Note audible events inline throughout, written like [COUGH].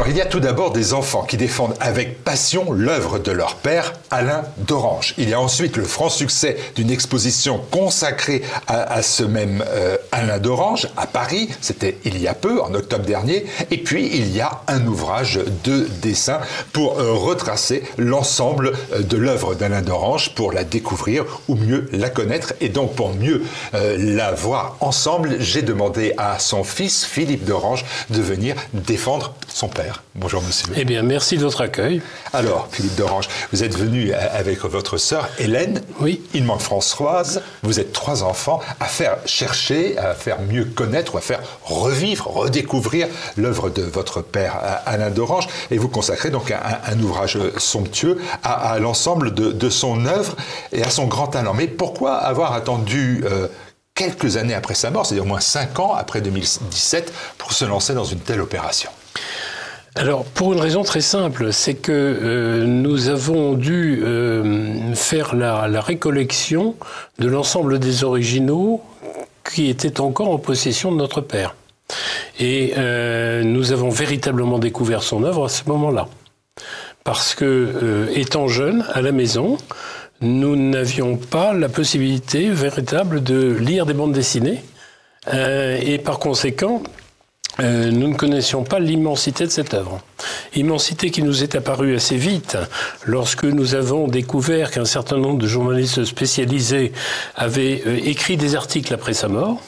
Alors, il y a tout d'abord des enfants qui défendent avec passion l'œuvre de leur père, Alain d'Orange. Il y a ensuite le franc succès d'une exposition consacrée à, ce même euh, Alain d'Orange à Paris. C'était il y a peu, en octobre dernier. Et puis, il y a un ouvrage de dessin pour euh, retracer l'ensemble euh, de l'œuvre d'Alain d'Orange, pour la découvrir ou mieux la connaître. Et donc, pour mieux la voir ensemble, j'ai demandé à son fils, Philippe d'Orange, de venir défendre son père. Bonjour monsieur. Eh bien, merci de votre accueil. Alors, Philippe d'Orange, vous êtes venu avec votre sœur Hélène. Oui. Il manque Françoise. Vous êtes trois enfants à faire chercher, à faire mieux connaître, ou à faire revivre, redécouvrir l'œuvre de votre père Alain d'Orange. Et vous consacrez donc un, ouvrage somptueux à, l'ensemble de, son œuvre et à son grand talent. Mais pourquoi avoir attendu euh, quelques années après sa mort, c'est-à-dire au moins cinq ans après 2017, pour se lancer dans une telle opération? Alors, pour une raison très simple, c'est que euh, nous avons dû euh, faire la, récollection de l'ensemble des originaux qui étaient encore en possession de notre père. Et euh, nous avons véritablement découvert son œuvre à ce moment-là. Parce que, étant jeune, à la maison, nous n'avions pas la possibilité véritable de lire des bandes dessinées. et par conséquent, euh, nous ne connaissions pas l'immensité de cette œuvre. Immensité qui nous est apparue assez vite lorsque nous avons découvert qu'un certain nombre de journalistes spécialisés avaient euh, écrit des articles après sa mort.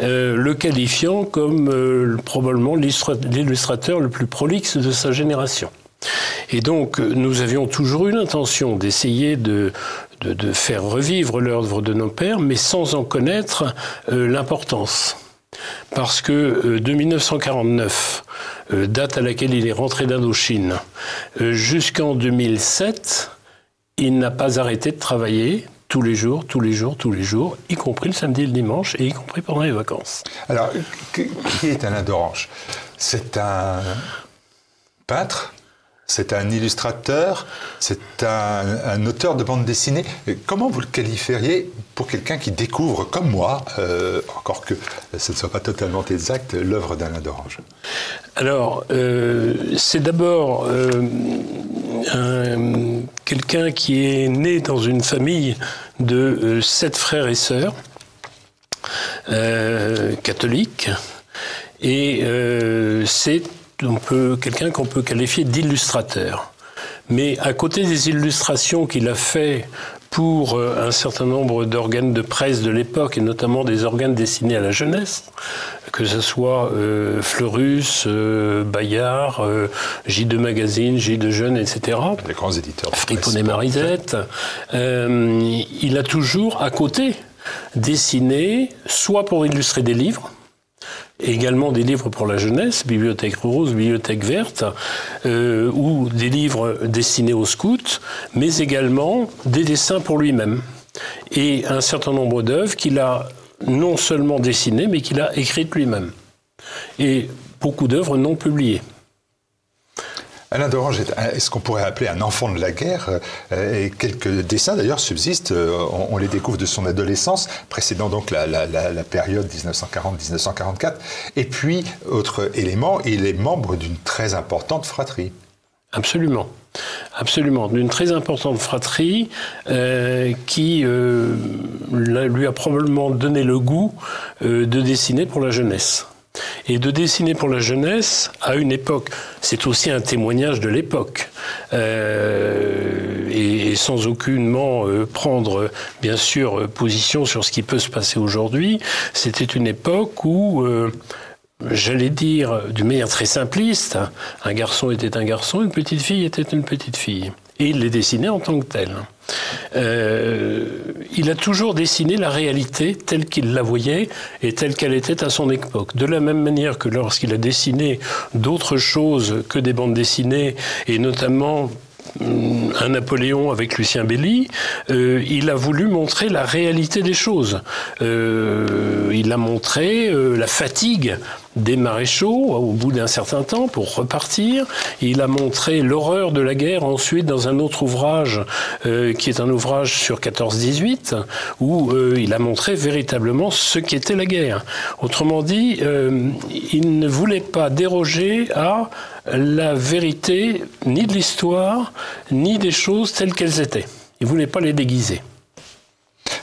Euh, le qualifiant comme probablement l'illustrateur le plus prolixe de sa génération. Et donc, nous avions toujours eu l'intention d'essayer de, de, faire revivre l'œuvre de nos pères, mais sans en connaître l'importance parce que euh, de 1949, euh, date à laquelle il est rentré d'Indochine, euh, jusqu'en 2007, il n'a pas arrêté de travailler tous les jours, tous les jours, tous les jours, y compris le samedi et le dimanche, et y compris pendant les vacances. Alors, qui est Alain d'Orange? C'est un peintre? C'est un illustrateur, c'est un, auteur de bande dessinée. Comment vous le qualifieriez pour quelqu'un qui découvre, comme moi, euh, encore que ce ne soit pas totalement exact, l'œuvre d'Alain d'Orange? Alors, euh, c'est d'abord euh, quelqu'un qui est né dans une famille de sept frères et sœurs catholiques. Et c'est quelqu'un qu'on peut qualifier d'illustrateur. Mais à côté des illustrations qu'il a fait pour euh, un certain nombre d'organes de presse de l'époque, et notamment des organes destinés à la jeunesse, que ce soit euh, Fleurus, euh, Bayard, J2 Magazine, J2 Jeunes, etc. Les grands éditeurs. Fripon et Marisette. il a toujours, à côté, dessiné, soit pour illustrer des livres, également des livres pour la jeunesse, Bibliothèque rose, Bibliothèque verte, euh, ou des livres destinés aux scouts, mais également des dessins pour lui-même. Et un certain nombre d'œuvres qu'il a non seulement dessinées, mais qu'il a écrites lui-même. Et beaucoup d'œuvres non publiées. Alain d'Orange est, ce qu'on pourrait appeler un enfant de la guerre, euh, et quelques dessins d'ailleurs subsistent, euh, on, les découvre de son adolescence, précédant donc la, période 1940-1944. Et puis, autre élément, il est membre d'une très importante fratrie. Absolument. Absolument, d'une très importante fratrie euh, qui lui a probablement donné le goût de dessiner pour la jeunesse et de dessiner pour la jeunesse à une époque. C'est aussi un témoignage de l'époque. Euh, et, sans aucunement euh, prendre, bien sûr, position sur ce qui peut se passer aujourd'hui, c'était une époque où... Euh, j'allais dire d'une manière très simpliste, un garçon était un garçon, une petite fille était une petite fille. Et il les dessinait en tant que tel. Euh, il a toujours dessiné la réalité telle qu'il la voyait et telle qu'elle était à son époque. De la même manière que lorsqu'il a dessiné d'autres choses que des bandes dessinées, et notamment hum, un Napoléon avec Lucien Belli, euh, il a voulu montrer la réalité des choses. Euh, il a montré la fatigue des maréchaux au bout d'un certain temps pour repartir. Il a montré l'horreur de la guerre ensuite dans un autre ouvrage euh, qui est un ouvrage sur 14-18 où euh, il a montré véritablement ce qu'était la guerre. Autrement dit, euh, il ne voulait pas déroger à la vérité ni de l'histoire ni des choses telles qu'elles étaient. Il ne voulait pas les déguiser.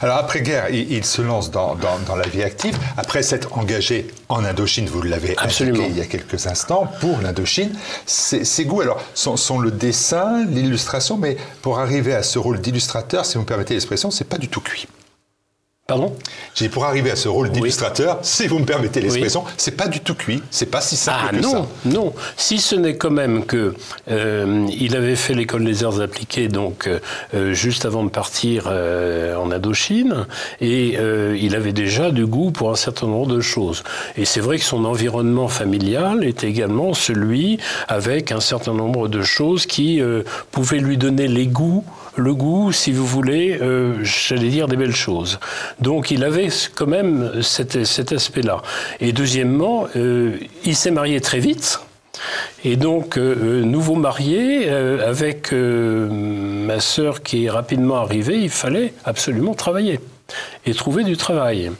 Alors après-guerre, il, se lance dans, la vie active. Après s'être engagé en Indochine, vous l'avez indiqué il y a quelques instants, pour l'Indochine, ses, goûts alors, sont, sont le dessin, l'illustration, mais pour arriver à ce rôle d'illustrateur, si vous me permettez l'expression, c'est pas du tout cuit. Pardon? J'ai pour arriver à ce rôle d'illustrateur, si vous me permettez l'expression, c'est pas du tout cuit, c'est pas si simple ah, que non, ça. Non, si ce n'est quand même que euh, il avait fait l'école des arts appliqués donc euh, juste avant de partir euh, en Indochine et il avait déjà du goût pour un certain nombre de choses. Et c'est vrai que son environnement familial était également celui avec un certain nombre de choses qui pouvaient lui donner les goûts le goût, si vous voulez, euh, j'allais dire des belles choses. Donc il avait quand même cet, aspect-là. Et deuxièmement, euh, il s'est marié très vite. Et donc, euh, nouveau marié, avec ma sœur qui est rapidement arrivée, il fallait absolument travailler et trouver du travail.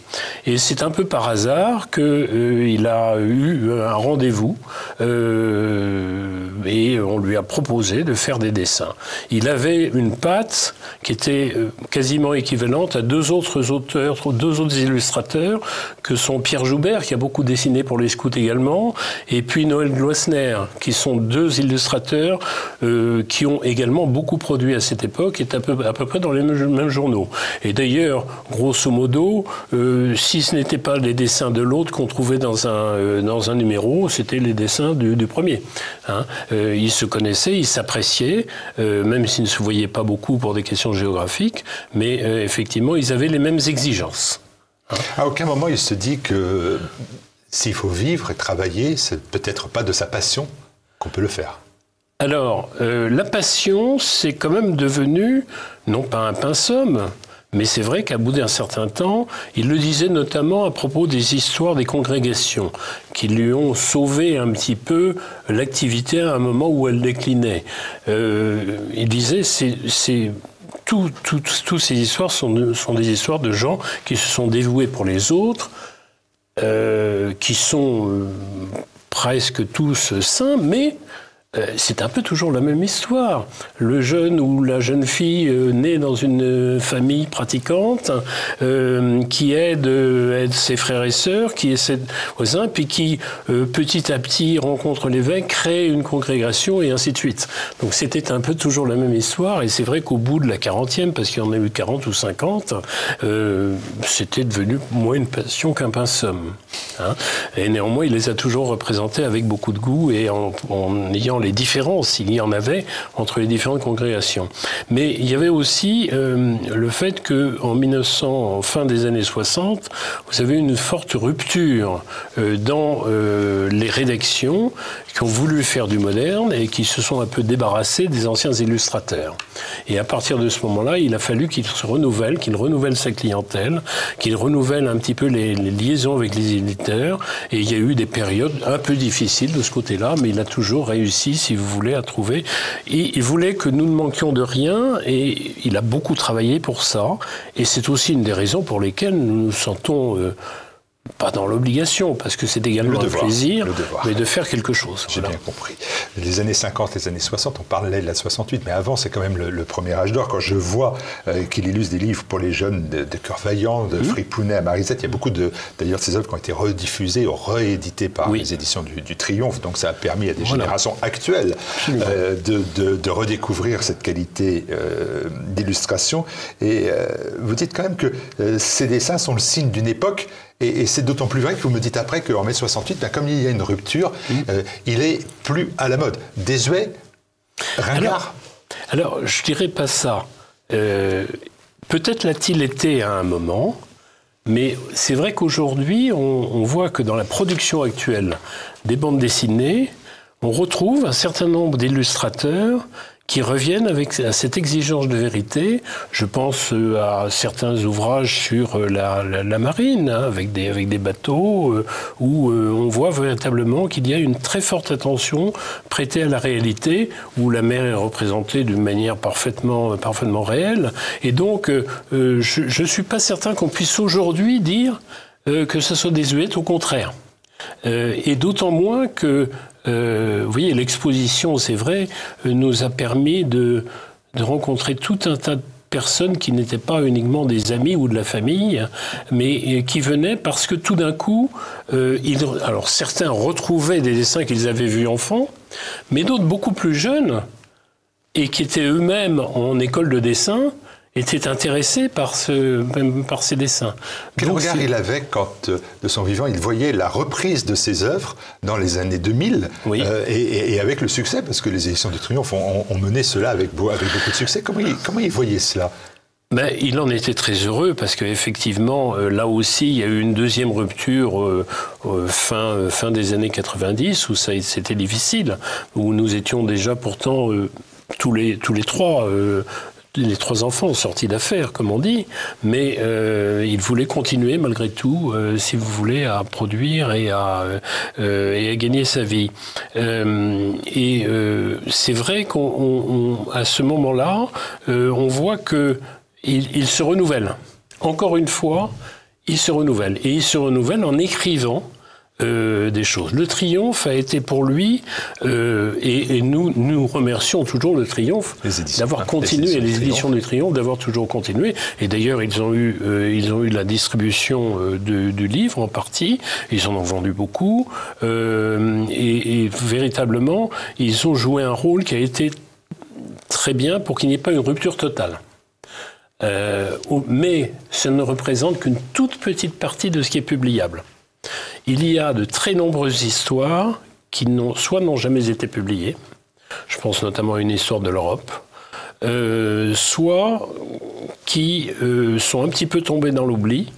Et c'est un peu par hasard qu'il euh, a eu un rendez-vous euh, et on lui a proposé de faire des dessins. Il avait une patte qui était euh, quasiment équivalente à deux autres auteurs, deux autres illustrateurs, que sont Pierre Joubert, qui a beaucoup dessiné pour les scouts également, et puis Noël Gloissner, qui sont deux illustrateurs qui ont également beaucoup produit à cette époque et à peu, à peu près dans les mêmes journaux. Et d'ailleurs, grosso modo, euh, si ce n'était pas les dessins de l'autre qu'on trouvait dans un, euh, dans un numéro, c'était les dessins du, premier. Hein. Euh, ils se connaissaient, ils s'appréciaient, même s'ils ne se voyaient pas beaucoup pour des questions géographiques, mais effectivement, ils avaient les mêmes exigences. Hein. À aucun moment il se dit que s'il faut vivre et travailler, c'est peut-être pas de sa passion qu'on peut le faire. Alors, la passion, c'est quand même devenu, non pas un pinceau, mais c'est vrai qu'à bout d'un certain temps, il le disait notamment à propos des histoires des congrégations, qui lui ont sauvé un petit peu l'activité à un moment où elle déclinait. Euh, il disait, c'est toutes ces histoires sont, des histoires de gens qui se sont dévoués pour les autres, euh, qui sont euh, presque tous saints, mais c'est un peu toujours la même histoire. Le jeune ou la jeune fille euh, née dans une famille pratiquante, euh, qui aide, ses frères et sœurs, qui est ses voisins, puis qui petit à petit rencontre l'évêque, crée une congrégation et ainsi de suite. Donc c'était un peu toujours la même histoire, et c'est vrai qu'au bout de la quarantième, parce qu'il y en a eu 40 ou 50, c'était devenu moins une passion qu'un pinceum. Hein. Et néanmoins, il les a toujours représentés avec beaucoup de goût et en, en ayant les différences, il y en avait, entre les différentes congrégations. Mais il y avait aussi euh, le fait que en 1900, en fin des années 60, vous avez une forte rupture euh, dans euh, les rédactions qui ont voulu faire du moderne et qui se sont un peu débarrassés des anciens illustrateurs. Et à partir de ce moment-là, il a fallu qu'il se renouvelle, qu'il renouvelle sa clientèle, qu'il renouvelle un petit peu les, liaisons avec les éditeurs. Et il y a eu des périodes un peu difficiles de ce côté-là, mais il a toujours réussi, si vous voulez, à trouver. Il voulait que nous ne manquions de rien et il a beaucoup travaillé pour ça. Et c'est aussi une des raisons pour lesquelles nous nous sentons... Euh, pas dans l'obligation, parce que c'est également un plaisir, mais de faire quelque chose. J'ai bien compris. Les années 50, les années 60, on parlait de la 68, mais avant, c'est quand même le, premier âge d'or. Quand je vois euh, qu'il illustre des livres pour les jeunes de, de Cœur Vaillant, de mmh. Fripounet à Marisette, il y a beaucoup de. D'ailleurs, ces œuvres qui ont été rediffusées ou rééditées par les éditions du, Triomphe, donc ça a permis à des générations actuelles euh, de, redécouvrir cette qualité euh, d'illustration. Et vous dites quand même que ces dessins sont le signe d'une époque et, c'est d'autant plus vrai que vous me dites après qu'en mai 68, ben, comme il y a une rupture, mmh. euh, il est plus à la mode. Désuet, ringard. Alors, je dirais pas ça. Euh, peut-être l'a-t-il été à un moment, mais c'est vrai qu'aujourd'hui, on, voit que dans la production actuelle des bandes dessinées, on retrouve un certain nombre d'illustrateurs qui reviennent avec cette exigence de vérité. Je pense euh, à certains ouvrages sur euh, la, marine, hein, avec, des, avec des bateaux, euh, où on voit véritablement qu'il y a une très forte attention prêtée à la réalité, où la mer est représentée d'une manière parfaitement, parfaitement réelle. Et donc, je ne suis pas certain qu'on puisse aujourd'hui dire que ce soit désuet, au contraire. et d'autant moins que euh, vous voyez, l'exposition, c'est vrai, euh, nous a permis de, rencontrer tout un tas de personnes qui n'étaient pas uniquement des amis ou de la famille, mais euh, qui venaient parce que tout d'un coup, alors certains retrouvaient des dessins qu'ils avaient vus enfants, mais d'autres beaucoup plus jeunes et qui étaient eux-mêmes en école de dessin était intéressé par, ce, par ces dessins. Quel regard il avait quand, euh, de son vivant, il voyait la reprise de ses œuvres dans les années 2000 euh, et, avec le succès, parce que les éditions du Triomphe ont, mené cela avec, avec, beaucoup de succès. Comment il, comment il voyait cela? Ben, il en était très heureux parce qu'effectivement, euh, là aussi, il y a eu une deuxième rupture fin, fin des années 90 où c'était difficile, où nous étions déjà pourtant tous, les, tous les trois les trois enfants ont sorti d'affaires, comme on dit, mais euh, il voulait continuer malgré tout, euh, si vous voulez, à produire et à, euh, et à gagner sa vie. et c'est vrai qu'à ce moment-là, on voit que il se renouvelle. Encore une fois, il se renouvelle. Et il se renouvelle en écrivant euh, des choses. Le triomphe a été pour lui, euh, et, nous nous remercions toujours le triomphe d'avoir continué, les éditions, du triomphe d'avoir toujours continué. Et d'ailleurs, ils ont eu euh, ils ont eu la distribution du livre en partie. Ils en ont vendu beaucoup, et, et, véritablement, ils ont joué un rôle qui a été très bien pour qu'il n'y ait pas une rupture totale. mais ça ne représente qu'une toute petite partie de ce qui est publiable il y a de très nombreuses histoires qui soit n'ont jamais été publiées, je pense notamment à une histoire de l'Europe, euh, soit qui euh, sont un petit peu tombées dans l'oubli,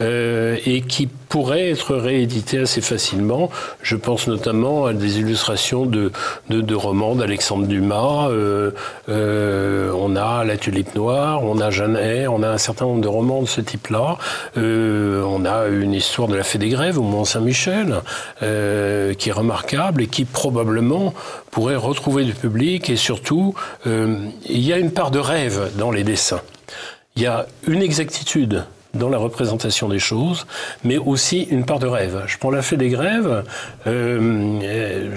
euh, et qui pourrait être réédité assez facilement. Je pense notamment à des illustrations de, de, de romans d'Alexandre Dumas. Euh, euh, on a La Tulipe Noire, on a Jeanne on a un certain nombre de romans de ce type-là. Euh, on a une histoire de la Fée des Grèves au Mont-Saint-Michel euh, qui est remarquable et qui probablement pourrait retrouver du public et surtout il y a une part de rêve dans les dessins. Il y a une exactitude dans la représentation des choses, mais aussi une part de rêve. Je prends la fée des grèves. Euh,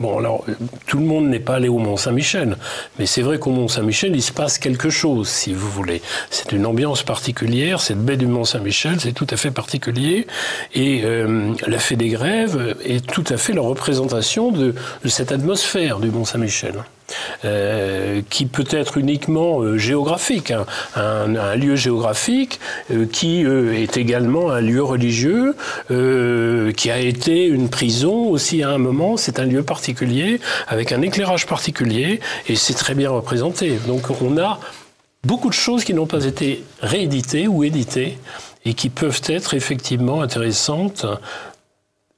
bon, alors, tout le monde n'est pas allé au Mont-Saint-Michel, mais c'est vrai qu'au Mont-Saint-Michel, il se passe quelque chose, si vous voulez. C'est une ambiance particulière. Cette baie du Mont-Saint-Michel, c'est tout à fait particulier. Et euh, la fée des grèves est tout à fait la représentation de cette atmosphère du Mont-Saint-Michel. Euh, qui peut être uniquement euh, géographique, hein. un, lieu géographique euh, qui est également un lieu religieux, qui a été une prison aussi à un moment. C'est un lieu particulier avec un éclairage particulier et c'est très bien représenté. Donc on a beaucoup de choses qui n'ont pas été rééditées ou éditées et qui peuvent être effectivement intéressantes.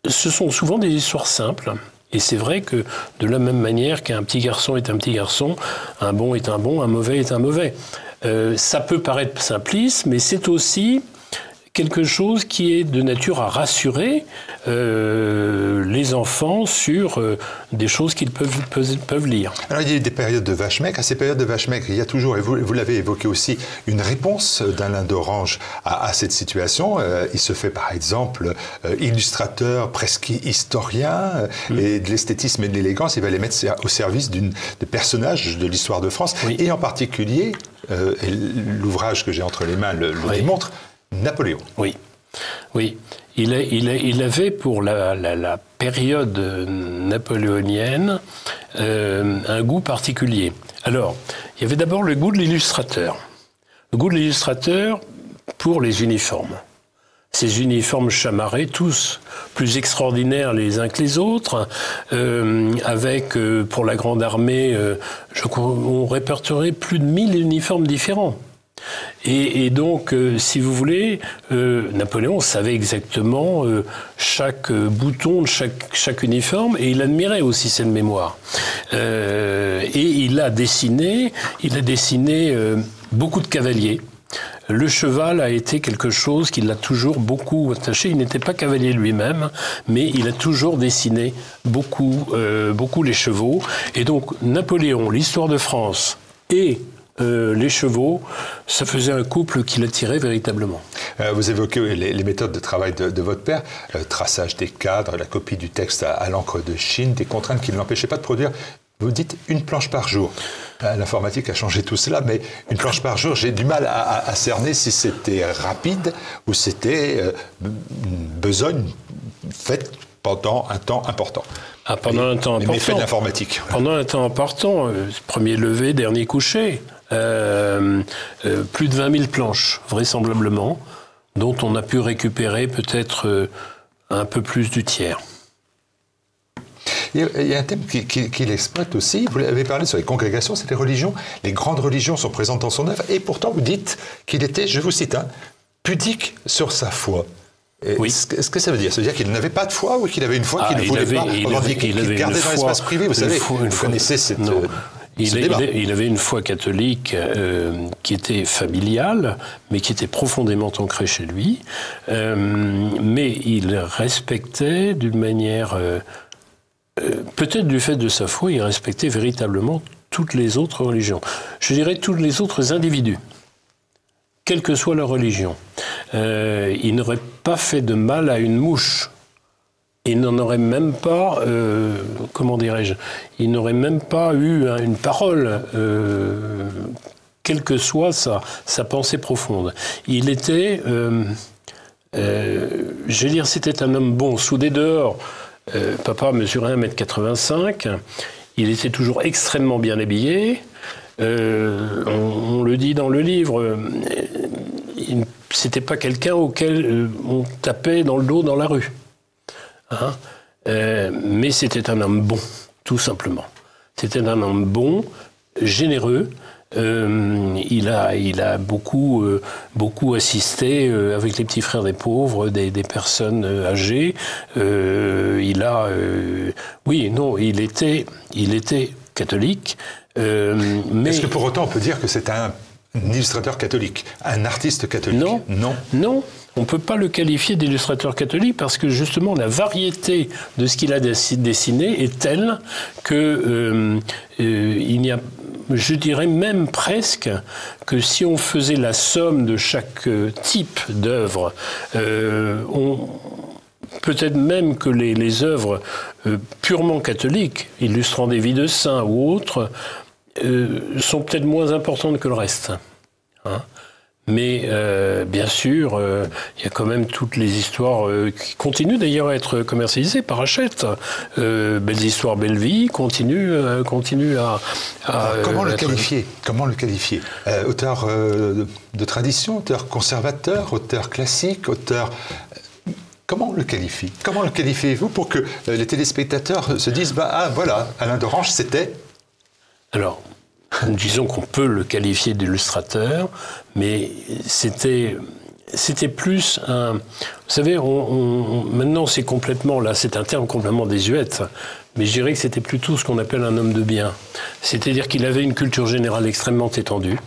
Ce sont souvent des histoires simples et c'est vrai que de la même manière qu'un petit garçon est un petit garçon, un bon est un bon, un mauvais est un mauvais. Euh, ça peut paraître simpliste, mais c'est aussi quelque chose qui est de nature à rassurer euh, les enfants sur euh, des choses qu'ils peuvent, peuvent, lire. Alors il y a des périodes de vache maigre. À ces périodes de vache maigre, il y a toujours, et vous, vous l'avez évoqué aussi, une réponse d'Alain d'Orange à, cette situation. Euh, il se fait par exemple illustrateur, presque historien, mm. et de l'esthétisme et de l'élégance. Il va les mettre au service des personnages de l'histoire de France, et en particulier, l'ouvrage que j'ai entre les mains le, démontre, Napoléon. Oui, oui. Il, avait pour la, période napoléonienne euh, un goût particulier. Alors, il y avait d'abord le goût de l'illustrateur. Le goût de l'illustrateur pour les uniformes. Ces uniformes chamarrés, tous plus extraordinaires les uns que les autres, euh, avec, euh, pour la Grande Armée, on répertorie plus de 1000 uniformes différents Et, donc, euh, si vous voulez, euh, Napoléon savait exactement euh, chaque bouton de chaque, uniforme et il admirait aussi cette mémoire. et il a dessiné, il a dessiné beaucoup de cavaliers. Le cheval a été quelque chose qui l'a toujours beaucoup attaché. Il n'était pas cavalier lui-même, mais il a toujours dessiné beaucoup, beaucoup les chevaux. Et donc Napoléon, l'histoire de France et euh, les chevaux, ça faisait un couple qui l'attirait véritablement. Euh, vous évoquez les, méthodes de travail de, votre père, euh, traçage des cadres, la copie du texte à, l'encre de Chine, des contraintes qui ne l'empêchaient pas de produire. Vous dites une planche par jour. L'informatique a changé tout cela, mais une planche par jour, j'ai du mal à, cerner si c'était rapide ou c'était une besogne faite pendant un temps important. Ah, pendant un temps important. Méfait de l'informatique. Pendant un temps important, premier lever, dernier coucher. Euh, euh, plus de 20 000 planches, vraisemblablement, dont on a pu récupérer peut-être euh, un peu plus du tiers. Il y a un thème qu'il exploite aussi, vous l'avez parlé sur les congrégations, c'est les religions. Les grandes religions sont présentes dans son œuvre, et pourtant vous dites qu'il était, je vous cite, hein, pudique sur sa foi. Oui. Est-ce que ça veut dire? Ça veut dire qu'il n'avait pas de foi ou qu'il avait une foi qu'il ah, ne voulait pas Il, gardait dans l'espace privé, vous savez, vous connaissez cette... Il, avait une foi catholique euh, qui était familiale, mais qui était profondément ancrée chez lui. Euh, mais il respectait d'une manière, euh, peut-être du fait de sa foi, il respectait véritablement toutes les autres religions. Je dirais tous les autres individus, quelle que soit leur religion. il n'aurait pas fait de mal à une mouche il n'en aurait même pas, euh, comment dirais-je, il n'aurait même pas eu hein, une parole, euh, quelle que soit sa, pensée profonde. Il était, euh, je c'était un homme bon, soudé dehors. papa mesurait 1m85, il était toujours extrêmement bien habillé. On, le dit dans le livre, c'était pas quelqu'un auquel on tapait dans le dos dans la rue. Hein. Euh, mais c'était un homme bon, tout simplement. C'était un homme bon, généreux. Euh, il, a, il a beaucoup, euh, beaucoup assisté avec les petits frères des pauvres, des, des personnes âgées. il a, oui, non, il était, il était catholique. mais est-ce que pour autant on peut dire que c'est un illustrateur catholique, un artiste catholique? Non, non, non. On ne peut pas le qualifier d'illustrateur catholique parce que justement la variété de ce qu'il a dessiné est telle que euh, euh, il n'y a je dirais même presque que si on faisait la somme de chaque euh, type d'œuvre, peut-être même que les, œuvres purement catholiques, illustrant des vies de saints ou autres, sont peut-être moins importantes que le reste. Hein. Mais euh, bien sûr, euh, il y a quand même toutes les histoires euh, qui continuent d'ailleurs à être commercialisées par Hachette. Belles histoires, belle vie continue, continue à. comment, le qualifier? Comment le qualifier? Auteur de tradition, auteur conservateur, auteur classique, auteur. Comment le qualifie? Comment le qualifiez-vous pour que les téléspectateurs se disent bah, ah voilà, Alain Dorange, c'était? Alors, disons qu'on peut le qualifier d'illustrateur, mais c'était c'était plus un. Vous savez, on, maintenant c'est complètement là, c'est un terme complètement désuète, mais je dirais que c'était plutôt ce qu'on appelle un homme de bien. C'est-à-dire qu'il avait une culture générale extrêmement étendue.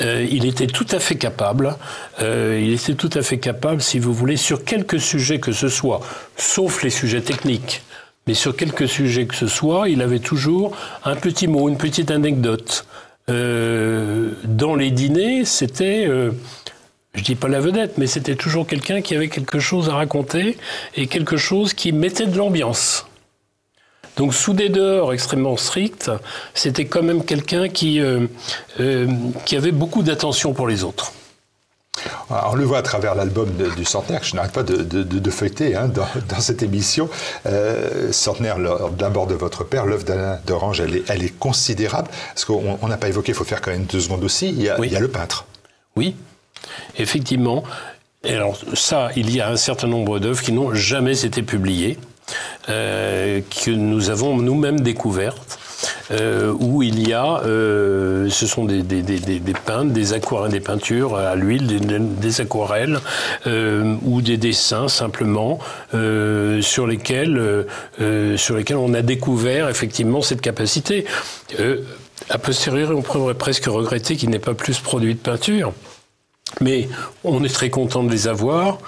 Euh, il était tout à fait capable, euh, il était tout à fait capable, si vous voulez, sur quelques sujets que ce soit, sauf les sujets techniques, mais sur quelques sujets que ce soit, il avait toujours un petit mot, une petite anecdote. Euh, dans les dîners, c'était, euh, je dis pas la vedette, mais c'était toujours quelqu'un qui avait quelque chose à raconter et quelque chose qui mettait de l'ambiance. Donc sous des dehors extrêmement stricts, c'était quand même quelqu'un qui, euh, qui avait beaucoup d'attention pour les autres. On le voit à travers l'album du centenaire que je n'arrête pas de, feuilleter hein, [LAUGHS] dans, cette émission. Euh, centenaire d'abord de votre père, l'œuvre d'Alain d'Orange, elle est, elle est considérable. Parce qu'on n'a pas évoqué, il faut faire quand même deux secondes aussi, il y a, le peintre. Oui, effectivement. Et alors ça, il y a un certain nombre d'œuvres qui n'ont jamais été publiées, euh, que nous avons nous-mêmes découvertes. Où il y a, ce sont des, des, des, des peintes, des aquarelles, des peintures à l'huile, des, aquarelles ou des dessins simplement sur lesquels sur lesquels on a découvert effectivement cette capacité. a posteriori, on pourrait presque regretter qu'il n'ait pas plus produit de peinture. Mais on est très content de les avoir.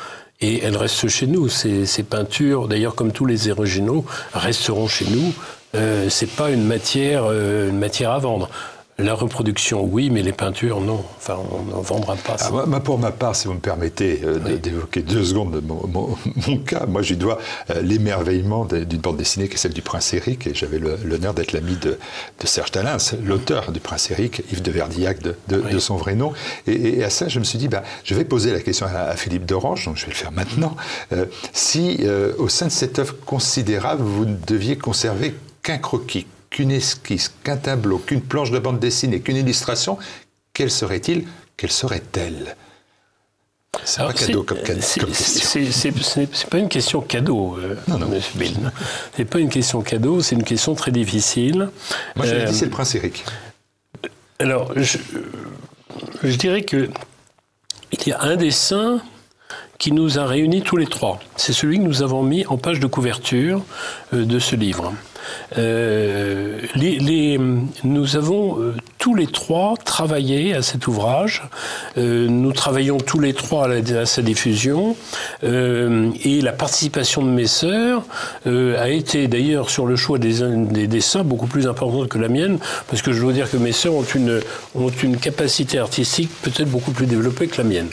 Et elles restent chez nous. Ces, ces peintures, d'ailleurs comme tous les originaux, resteront chez nous. Euh, c'est pas une matière, euh, une matière à vendre. La reproduction, oui, mais les peintures, non. Enfin, on n'en vendra pas. Ah, moi, pour ma part, si vous me permettez euh, d'évoquer deux secondes mon, mon, [LAUGHS] cas, moi, je dois euh, l'émerveillement d'une bande dessinée qui est celle du Prince Éric, et j'avais l'honneur d'être l'ami de, de, Serge Talins, l'auteur du Prince Éric, Yves de Verdillac de, de, son vrai nom. Et, à ça, je me suis dit, ben, je vais poser la question à, Philippe d'Orange, donc je vais le faire maintenant. Euh, si, au sein de cette œuvre considérable, vous ne deviez conserver qu'un croquis, qu'une esquisse, qu'un tableau, qu'une planche de bande dessinée, qu'une illustration, quelle serait-il Quelle serait-elle? C'est pas cadeau comme, question. C'est pas une question cadeau, euh, non, non. C'est pas une question cadeau, c'est une question très difficile. Moi, je dit, c'est le prince Eric. Alors, je, je dirais que il y a un dessin qui nous a réunis tous les trois. C'est celui que nous avons mis en page de couverture euh, de ce livre. Euh, les, nous avons euh, tous les trois travaillé à cet ouvrage. Euh, nous travaillons tous les trois à, sa diffusion. et la participation de mes sœurs a été d'ailleurs sur le choix des, des, dessins beaucoup plus importante que la mienne, parce que je dois dire que mes sœurs ont une, ont une capacité artistique peut-être beaucoup plus développée que la mienne.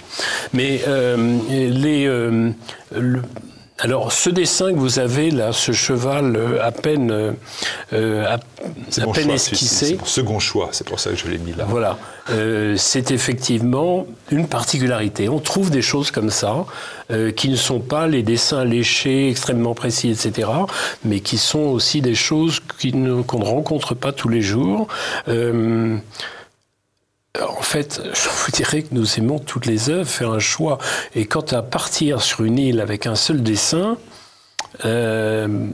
Mais les, alors, ce dessin que vous avez là, ce cheval euh, à peine, euh, euh, à, peine esquissé. C'est mon second choix, c'est pour ça que je l'ai mis là. Voilà, c'est effectivement une particularité. On trouve des choses comme ça, qui ne sont pas les dessins léchés, extrêmement précis, etc., mais qui sont aussi des choses qu'on ne, rencontre pas tous les jours. En fait, je vous dirais que nous aimons toutes les œuvres, faire un choix. Et quant à partir sur une île avec un seul dessin, euh,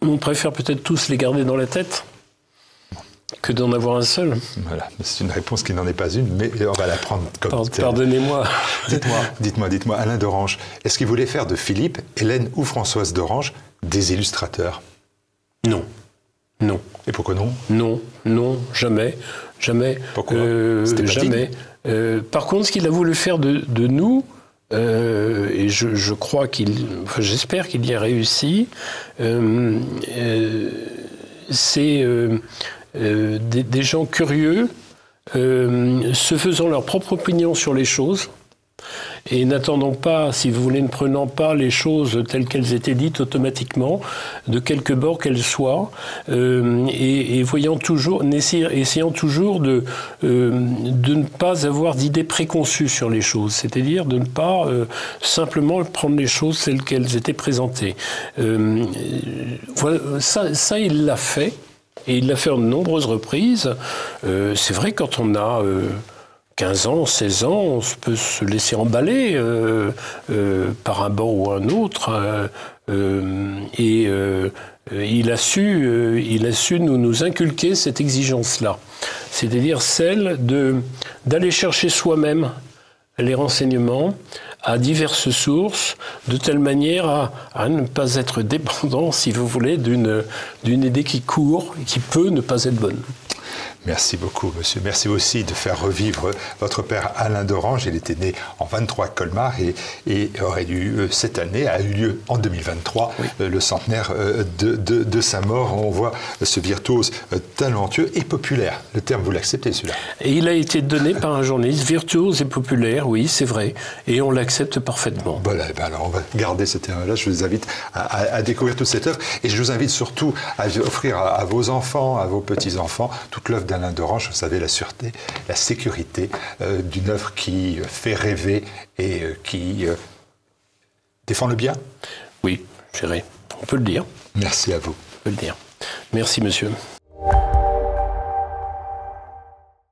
on préfère peut-être tous les garder dans la tête que d'en avoir un seul. Voilà, c'est une réponse qui n'en est pas une, mais on va la prendre comme Pardonnez-moi. Dites-moi, [LAUGHS] dites-moi, dites-moi, Alain d'Orange, est-ce qu'il voulait faire de Philippe, Hélène ou Françoise d'Orange des illustrateurs? Non. Non. Et pourquoi non? Non, non, jamais. Jamais. Pourquoi? Euh, Jamais. Euh, par contre, ce qu'il a voulu faire de, nous, euh, et je, crois qu'il, j'espère qu'il y a réussi, c'est des, des, gens curieux, se faisant leur propre opinion sur les choses, et n'attendons pas, si vous voulez, ne prenant pas les choses telles qu'elles étaient dites automatiquement, de quelque bord qu'elles soient, euh, et, voyant toujours, essayant toujours de, euh, de ne pas avoir d'idées préconçues sur les choses, c'est-à-dire de ne pas euh, simplement prendre les choses telles qu'elles étaient présentées. voilà, ça, ça, il l'a fait, et il l'a fait en de nombreuses reprises. C'est vrai quand on a 15 ans, 16 ans, on peut se laisser emballer euh, euh, par un banc ou un autre. Euh, et il, a su, il a su nous, nous inculquer cette exigence-là. C'est-à-dire celle d'aller chercher soi-même les renseignements à diverses sources, de telle manière à, à, ne pas être dépendant, [LAUGHS] si vous voulez, d'une idée qui court, qui peut ne pas être bonne. Merci beaucoup, monsieur. Merci aussi de faire revivre votre père Alain d'Orange. Il était né en 23 à Colmar et, aurait eu, euh, cette année, a eu lieu en 2023, euh, le centenaire euh, de, sa mort. On voit ce virtuose talentueux et populaire. Le terme, vous l'acceptez, celui-là? Et il a été donné par un journaliste virtuose et populaire, oui, c'est vrai. Et on l'accepte parfaitement. Voilà, eh ben alors on va garder ce terme-là. Je vous invite à, découvrir toute cette œuvre. Et je vous invite surtout à offrir à, à vos enfants, à vos petits-enfants, toute l'œuvre d'un Alain d'Orange, vous savez, la sûreté, la sécurité euh, d'une œuvre qui fait rêver et euh, qui euh, défend le bien Oui, j'irai. On peut le dire. Merci à vous. On peut le dire. Merci, monsieur.